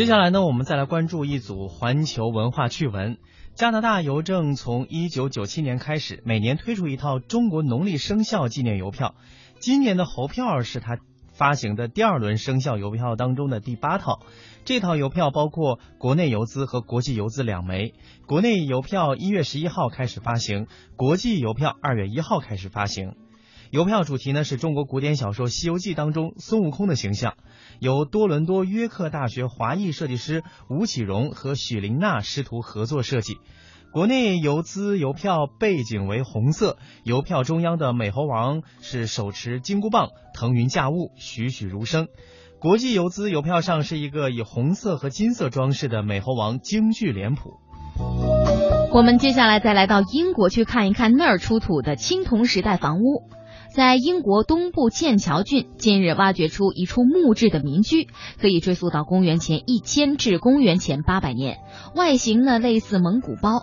接下来呢，我们再来关注一组环球文化趣闻。加拿大邮政从一九九七年开始，每年推出一套中国农历生肖纪念邮票。今年的猴票是它发行的第二轮生肖邮票当中的第八套。这套邮票包括国内邮资和国际邮资两枚。国内邮票一月十一号开始发行，国际邮票二月一号开始发行。邮票主题呢是中国古典小说《西游记》当中孙悟空的形象，由多伦多约克大学华裔设计师吴启荣和许琳娜师徒合作设计。国内邮资邮票背景为红色，邮票中央的美猴王是手持金箍棒，腾云驾雾，栩栩如生。国际邮资邮票上是一个以红色和金色装饰的美猴王京剧脸谱。我们接下来再来到英国去看一看那儿出土的青铜时代房屋。在英国东部剑桥郡，近日挖掘出一处木质的民居，可以追溯到公元前一千至公元前八百年。外形呢类似蒙古包，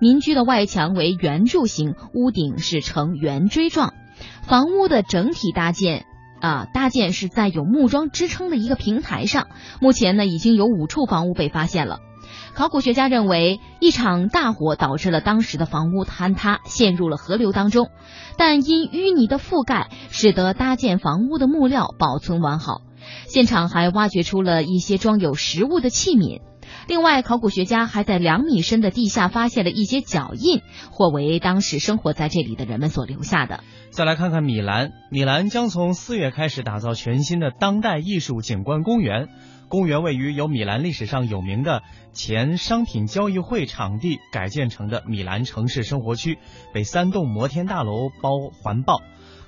民居的外墙为圆柱形，屋顶是呈圆锥状。房屋的整体搭建啊，搭建是在有木桩支撑的一个平台上。目前呢，已经有五处房屋被发现了。考古学家认为，一场大火导致了当时的房屋坍塌，陷入了河流当中。但因淤泥的覆盖，使得搭建房屋的木料保存完好。现场还挖掘出了一些装有食物的器皿。另外，考古学家还在两米深的地下发现了一些脚印，或为当时生活在这里的人们所留下的。再来看看米兰，米兰将从四月开始打造全新的当代艺术景观公园。公园位于由米兰历史上有名的前商品交易会场地改建成的米兰城市生活区，被三栋摩天大楼包环抱。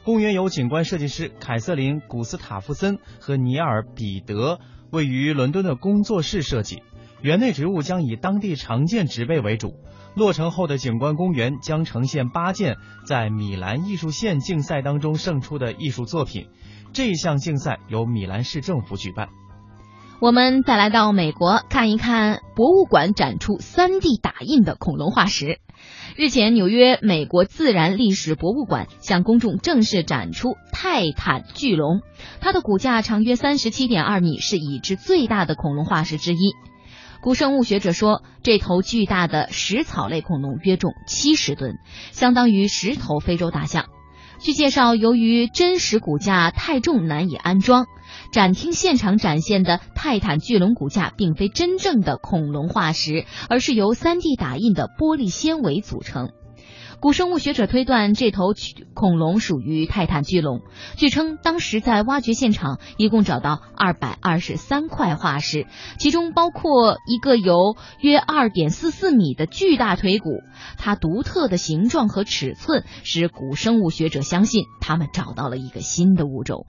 公园由景观设计师凯瑟琳·古斯塔夫森和尼尔·彼得位于伦敦的工作室设计。园内植物将以当地常见植被为主。落成后的景观公园将呈现八件在米兰艺术线竞赛当中胜出的艺术作品。这项竞赛由米兰市政府举办。我们再来到美国看一看，博物馆展出 3D 打印的恐龙化石。日前，纽约美国自然历史博物馆向公众正式展出泰坦巨龙，它的骨架长约37.2米，是已知最大的恐龙化石之一。古生物学者说，这头巨大的食草类恐龙约重七十吨，相当于十头非洲大象。据介绍，由于真实骨架太重，难以安装。展厅现场展现的泰坦巨龙骨架，并非真正的恐龙化石，而是由 3D 打印的玻璃纤维组成。古生物学者推断，这头恐龙属于泰坦巨龙。据称，当时在挖掘现场一共找到二百二十三块化石，其中包括一个由约二点四四米的巨大腿骨。它独特的形状和尺寸使古生物学者相信，他们找到了一个新的物种。